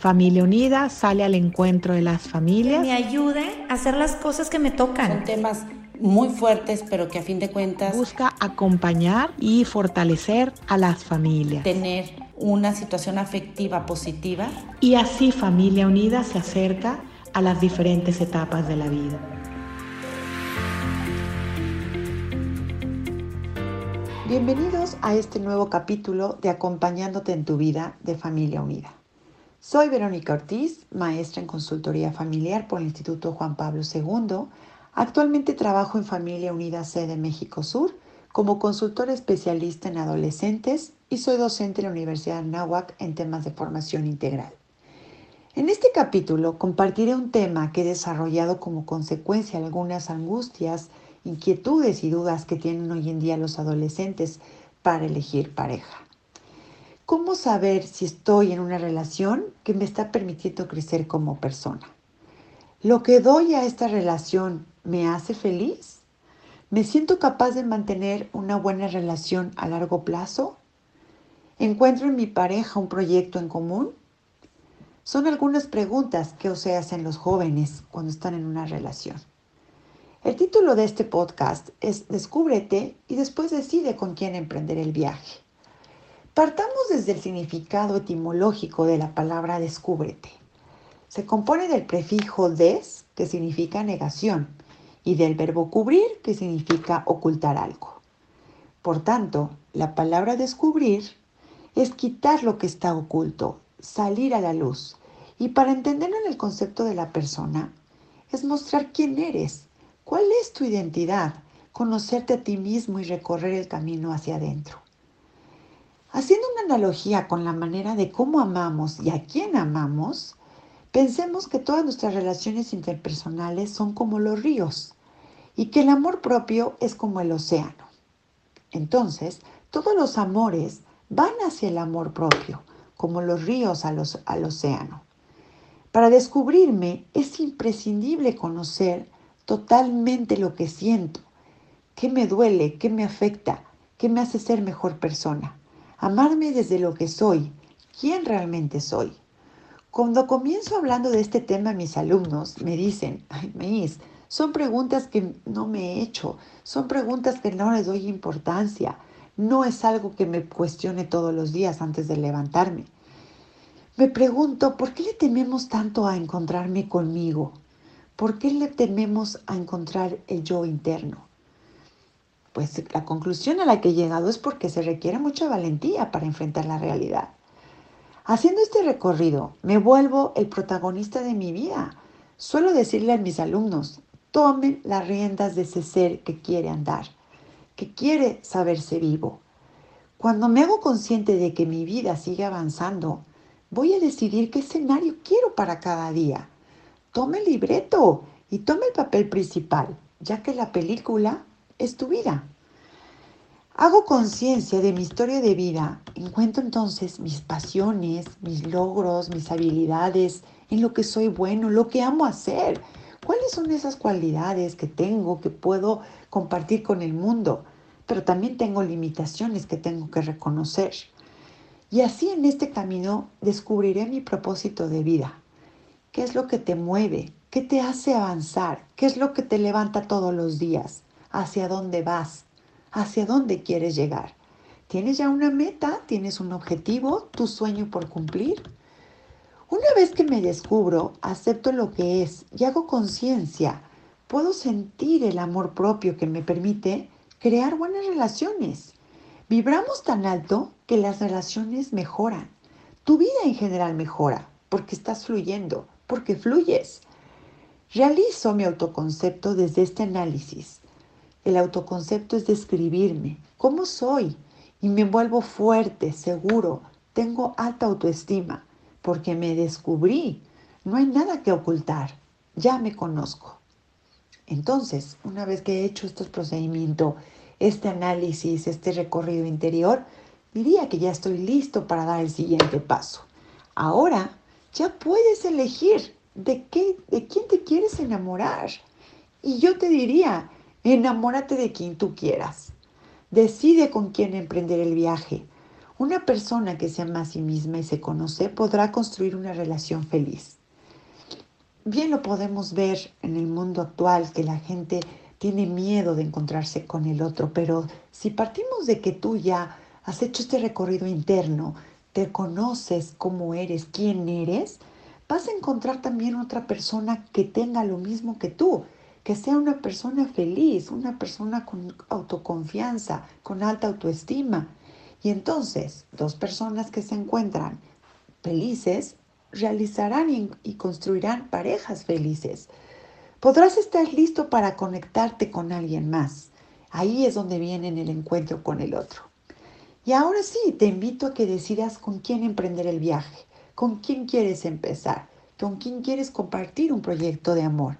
Familia Unida sale al encuentro de las familias. me ayude a hacer las cosas que me tocan. Son temas muy fuertes, pero que a fin de cuentas busca acompañar y fortalecer a las familias. Tener una situación afectiva positiva. Y así Familia Unida se acerca a las diferentes etapas de la vida. Bienvenidos a este nuevo capítulo de Acompañándote en tu vida de Familia Unida. Soy Verónica Ortiz, maestra en consultoría familiar por el Instituto Juan Pablo II. Actualmente trabajo en Familia Unida Sede México Sur como consultor especialista en adolescentes y soy docente en la Universidad de Nahuac en temas de formación integral. En este capítulo compartiré un tema que he desarrollado como consecuencia de algunas angustias inquietudes y dudas que tienen hoy en día los adolescentes para elegir pareja. ¿Cómo saber si estoy en una relación que me está permitiendo crecer como persona? ¿Lo que doy a esta relación me hace feliz? ¿Me siento capaz de mantener una buena relación a largo plazo? ¿Encuentro en mi pareja un proyecto en común? Son algunas preguntas que se hacen los jóvenes cuando están en una relación. El título de este podcast es Descúbrete y después decide con quién emprender el viaje. Partamos desde el significado etimológico de la palabra descúbrete. Se compone del prefijo des, que significa negación, y del verbo cubrir, que significa ocultar algo. Por tanto, la palabra descubrir es quitar lo que está oculto, salir a la luz. Y para entenderlo en el concepto de la persona, es mostrar quién eres, ¿Cuál es tu identidad? Conocerte a ti mismo y recorrer el camino hacia adentro. Haciendo una analogía con la manera de cómo amamos y a quién amamos, pensemos que todas nuestras relaciones interpersonales son como los ríos y que el amor propio es como el océano. Entonces, todos los amores van hacia el amor propio, como los ríos al, océano. Para descubrirme es imprescindible conocer totalmente lo que siento, qué me duele, qué me afecta, qué me hace ser mejor persona. Amarme desde lo que soy, quién realmente soy. Cuando comienzo hablando de este tema, mis alumnos me dicen, ay, Miss, son preguntas que no me he hecho, son preguntas que no les doy importancia, no es algo que me cuestione todos los días antes de levantarme. Me pregunto, ¿por qué le tememos tanto a encontrarme conmigo? ¿Por qué le tememos a encontrar el yo interno? Pues la conclusión a la que he llegado es porque se requiere mucha valentía para enfrentar la realidad. Haciendo este recorrido, me vuelvo el protagonista de mi vida. Suelo decirle a mis alumnos, tomen las riendas de ese ser que quiere andar, que quiere saberse vivo. Cuando me hago consciente de que mi vida sigue avanzando, voy a decidir qué escenario quiero para cada día tome el libreto y tome el papel principal, ya que la película es tu vida. Hago conciencia de mi historia de vida, encuentro entonces mis pasiones, mis logros, mis habilidades, en lo que soy bueno, lo que amo hacer. ¿Cuáles son esas cualidades que tengo, que puedo compartir con el mundo? Pero también tengo limitaciones que tengo que reconocer. Y así en este camino descubriré mi propósito de vida, ¿Qué es lo que te mueve? ¿Qué te hace avanzar? ¿Qué es lo que te levanta todos los días? ¿Hacia dónde vas? ¿Hacia dónde quieres llegar? ¿Tienes ya una meta? ¿Tienes un objetivo? ¿Tu sueño por cumplir? Una vez que me descubro, acepto lo que es y hago conciencia, puedo sentir el amor propio que me permite crear buenas relaciones. Vibramos tan alto que las relaciones mejoran. Tu vida en general mejora porque estás fluyendo, porque fluyes. Realizo mi autoconcepto desde este análisis. El autoconcepto es describirme, cómo soy, y me vuelvo fuerte, seguro, tengo alta autoestima, porque me descubrí. No hay nada que ocultar, ya me conozco. Entonces, una vez que he hecho este procedimiento, este análisis, este recorrido interior, diría que ya estoy listo para dar el siguiente paso. Ahora ya puedes elegir de, qué, de quién te quieres enamorar. Y yo te diría, enamórate de quien tú quieras. Decide con quién emprender el viaje. Una persona que se ama a sí misma y se conoce podrá construir una relación feliz. Bien lo podemos ver en el mundo actual que la gente tiene miedo de encontrarse con el otro, pero si partimos de que tú ya has hecho este recorrido interno, te conoces cómo eres, quién eres, vas a encontrar también otra persona que tenga lo mismo que tú, que sea una persona feliz, una persona con autoconfianza, con alta autoestima. Y entonces, dos personas que se encuentran felices realizarán y, construirán parejas felices. Podrás estar listo para conectarte con alguien más. Ahí es donde viene el encuentro con el otro. Y ahora sí, te invito a que decidas con quién emprender el viaje, con quién quieres empezar, con quién quieres compartir un proyecto de amor.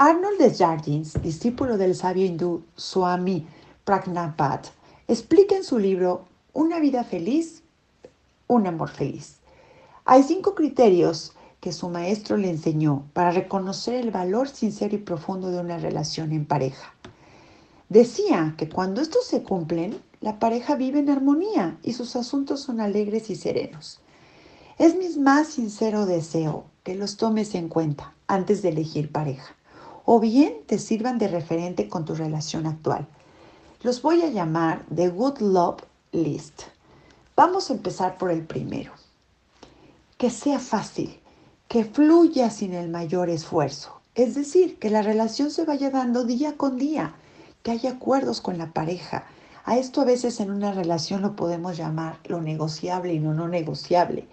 Arnold Desjardins, discípulo del sabio hindú Swami Prajnapat, explica en su libro Una vida feliz, un amor feliz. Hay cinco criterios que su maestro le enseñó para reconocer el valor sincero y profundo de una relación en pareja. Decía que cuando estos se cumplen, la pareja vive en armonía y sus asuntos son alegres y serenos. Es mi más sincero deseo que los tomes en cuenta antes de elegir pareja o bien te sirvan de referente con tu relación actual. Los voy a llamar The Good Love List. Vamos a empezar por el primero. Que sea fácil, que fluya sin el mayor esfuerzo. Es decir, que la relación se vaya dando día con día, que haya acuerdos con la pareja. A esto a veces en una relación lo podemos llamar lo negociable y no no negociable.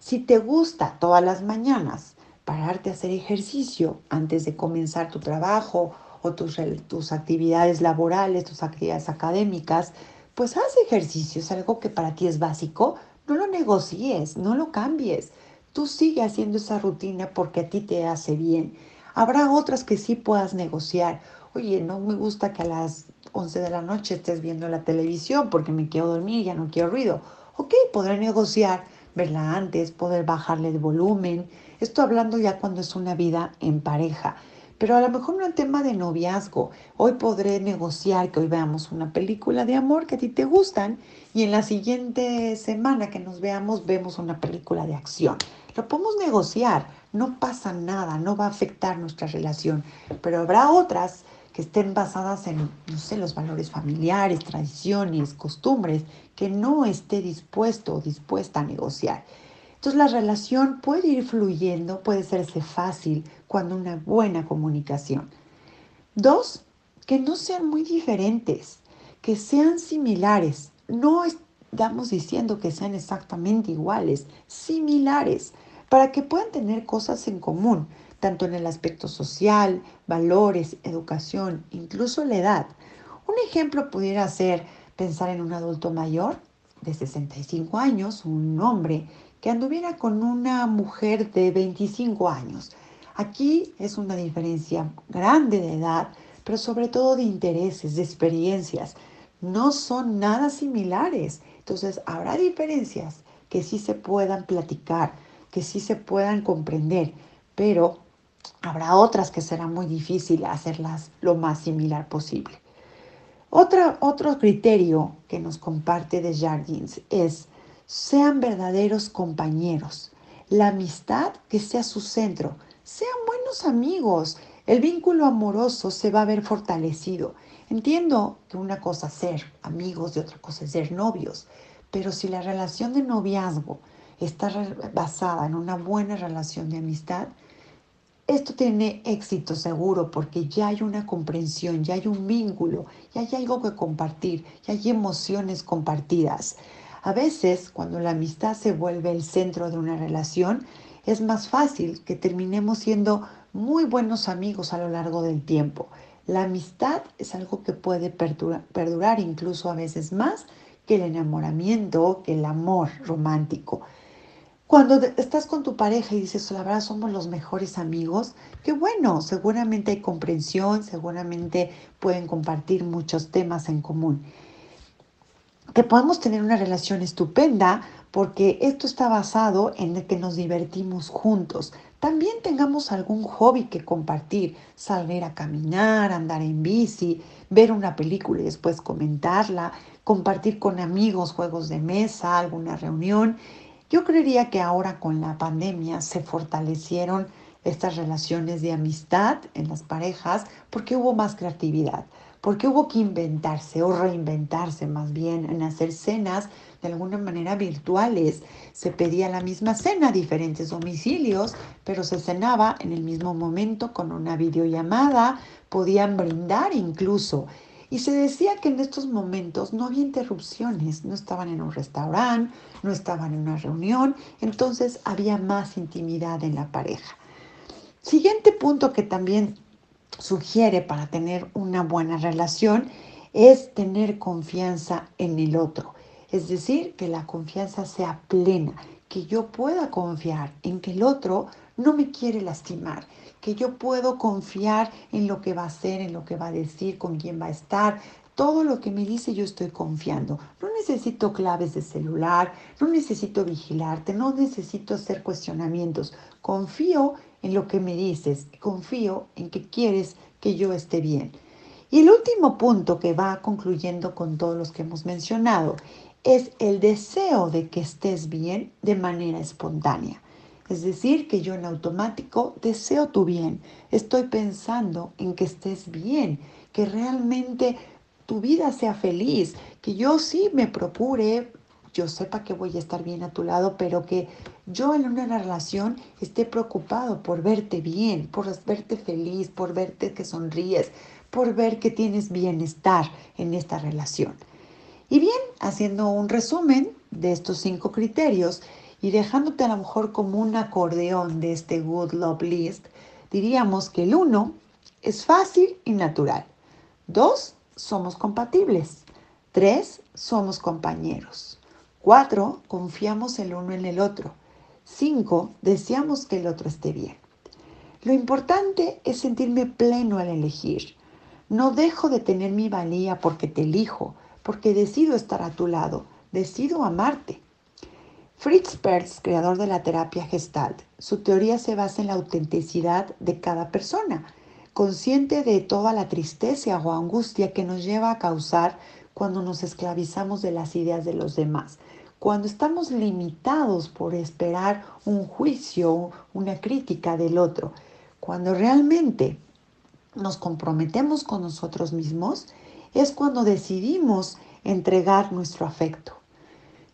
Si te gusta todas las mañanas pararte a hacer ejercicio antes de comenzar tu trabajo o tus, tus actividades laborales, tus actividades académicas, pues haz ejercicio, es algo que para ti es básico, no lo negocies, no lo cambies. Tú sigue haciendo esa rutina porque a ti te hace bien. Habrá otras que sí puedas negociar. Oye, no me gusta que a las 11 de la noche estés viendo la televisión porque me quiero dormir, ya no quiero ruido. Ok, podré negociar, verla antes, poder bajarle el volumen, esto hablando ya cuando es una vida en pareja. Pero a lo mejor no en tema de noviazgo. Hoy podré negociar que hoy veamos una película de amor que a ti te gustan y en la siguiente semana que nos veamos vemos una película de acción. Lo podemos negociar, no pasa nada, no va a afectar nuestra relación, pero habrá otras que estén basadas en, no sé, los valores familiares, tradiciones, costumbres, que no esté dispuesto o dispuesta a negociar. Entonces la relación puede ir fluyendo, puede serse fácil cuando una buena comunicación. Dos, que no sean muy diferentes, que sean similares. No estamos diciendo que sean exactamente iguales, similares, para que puedan tener cosas en común, tanto en el aspecto social, valores, educación, incluso la edad. Un ejemplo pudiera ser pensar en un adulto mayor de 65 años, un hombre que anduviera con una mujer de 25 años. Aquí es una diferencia grande de edad, pero sobre todo de intereses, de experiencias. No son nada similares. Entonces habrá diferencias que sí se puedan platicar, que sí se puedan comprender, pero habrá otras que será muy difícil hacerlas lo más similar posible. Otro criterio que nos comparte de Jardins es sean verdaderos compañeros. La amistad que sea su centro. Sean buenos amigos. El vínculo amoroso se va a ver fortalecido. Entiendo que una cosa es ser amigos y otra cosa es ser novios, pero si la relación de noviazgo está basada en una buena relación de amistad, esto tiene éxito seguro porque ya hay una comprensión, ya hay un vínculo, ya hay algo que compartir, ya hay emociones compartidas. A veces, cuando la amistad se vuelve el centro de una relación, es más fácil que terminemos siendo muy buenos amigos a lo largo del tiempo. La amistad es algo que puede perdurar, incluso a veces más que el enamoramiento, que el amor romántico. Cuando estás con tu pareja y dices, la verdad somos los mejores amigos, qué bueno, seguramente hay comprensión, seguramente pueden compartir muchos temas en común que podemos tener una relación estupenda porque esto está basado en que nos divertimos juntos. También tengamos algún hobby que compartir, salir a caminar, andar en bici, ver una película y después comentarla, compartir con amigos juegos de mesa, alguna reunión. Yo creería que ahora con la pandemia se fortalecieron estas relaciones de amistad en las parejas porque hubo más creatividad, porque hubo que inventarse o reinventarse más bien en hacer cenas de alguna manera virtuales. Se pedía la misma cena, diferentes domicilios, pero se cenaba en el mismo momento con una videollamada, podían brindar incluso. Y se decía que en estos momentos no había interrupciones, no estaban en un restaurante, no estaban en una reunión, entonces había más intimidad en la pareja. Siguiente punto que también sugiere para tener una buena relación es tener confianza en el otro. Es decir, que la confianza sea plena, que yo pueda confiar en que el otro no me quiere lastimar, que yo puedo confiar en lo que va a hacer, en lo que va a decir, con quién va a estar. Todo lo que me dice yo estoy confiando. No necesito claves de celular, no necesito vigilarte, no necesito hacer cuestionamientos. Confío en lo que me dices, confío en que quieres que yo esté bien. Y el último punto que va concluyendo con todos los que hemos mencionado es el deseo de que estés bien de manera espontánea. Es decir, que yo en automático deseo tu bien. Estoy pensando en que estés bien, que realmente tu vida sea feliz, que yo sí me procure, yo sepa que voy a estar bien a tu lado, pero que yo en una relación esté preocupado por verte bien, por verte feliz, por verte que sonríes, por ver que tienes bienestar en esta relación. Y bien, haciendo un resumen de estos cinco criterios y dejándote a lo mejor como un acordeón de este Good Love List, diríamos que el uno es fácil y natural. Dos, somos compatibles. Tres, somos compañeros. Cuatro, confiamos el uno en el otro. Cinco, deseamos que el otro esté bien. Lo importante es sentirme pleno al elegir. No dejo de tener mi valía porque te elijo, porque decido estar a tu lado, decido amarte. Fritz Perls, creador de la terapia Gestalt, su teoría se basa en la autenticidad de cada persona, consciente de toda la tristeza o angustia que nos lleva a causar cuando nos esclavizamos de las ideas de los demás, cuando estamos limitados por esperar un juicio, una crítica del otro, cuando realmente nos comprometemos con nosotros mismos es cuando decidimos entregar nuestro afecto.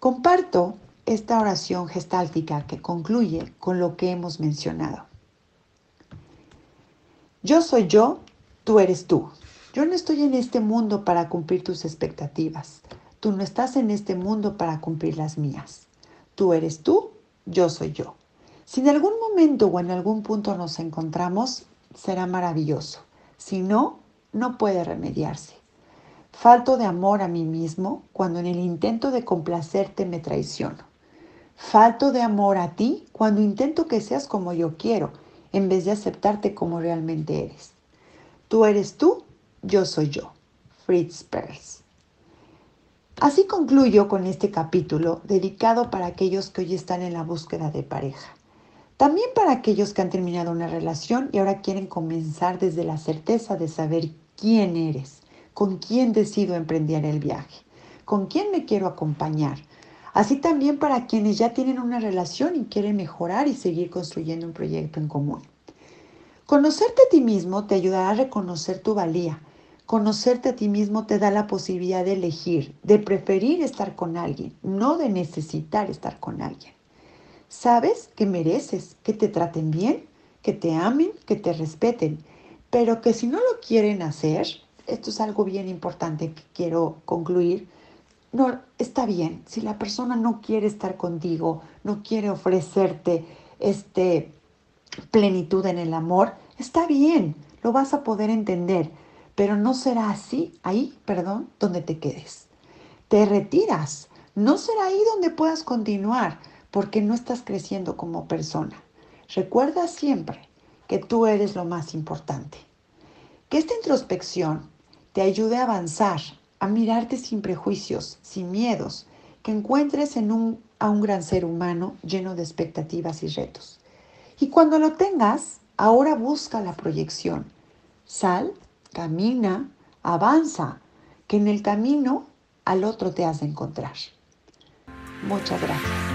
Comparto esta oración gestáltica que concluye con lo que hemos mencionado. Yo soy yo, tú eres tú. Yo no estoy en este mundo para cumplir tus expectativas. Tú no estás en este mundo para cumplir las mías. Tú eres tú, yo soy yo. Si en algún momento o en algún punto nos encontramos, será maravilloso. Si no, no puede remediarse. Falto de amor a mí mismo cuando en el intento de complacerte me traiciono. Falto de amor a ti cuando intento que seas como yo quiero en vez de aceptarte como realmente eres. Tú eres tú, yo soy yo. Fritz Perls. Así concluyo con este capítulo dedicado para aquellos que hoy están en la búsqueda de pareja. También para aquellos que han terminado una relación y ahora quieren comenzar desde la certeza de saber quién eres con quién decido emprender el viaje, con quién me quiero acompañar. Así también para quienes ya tienen una relación y quieren mejorar y seguir construyendo un proyecto en común. Conocerte a ti mismo te ayudará a reconocer tu valía. Conocerte a ti mismo te da la posibilidad de elegir, de preferir estar con alguien, no de necesitar estar con alguien. Sabes que mereces que te traten bien, que te amen, que te respeten, pero que si no lo quieren hacer, esto es algo bien importante que quiero concluir. No, está bien, si la persona no quiere estar contigo, no quiere ofrecerte este plenitud en el amor, está bien, lo vas a poder entender, pero no será así, ahí, perdón, donde te quedes. Te retiras, no será ahí donde puedas continuar, porque no estás creciendo como persona. Recuerda siempre que tú eres lo más importante. Que esta introspección te ayude a avanzar, a mirarte sin prejuicios, sin miedos, que encuentres en un a un gran ser humano lleno de expectativas y retos. Y cuando lo tengas, ahora busca la proyección. Sal, camina, avanza, que en el camino al otro te has de encontrar. Muchas gracias.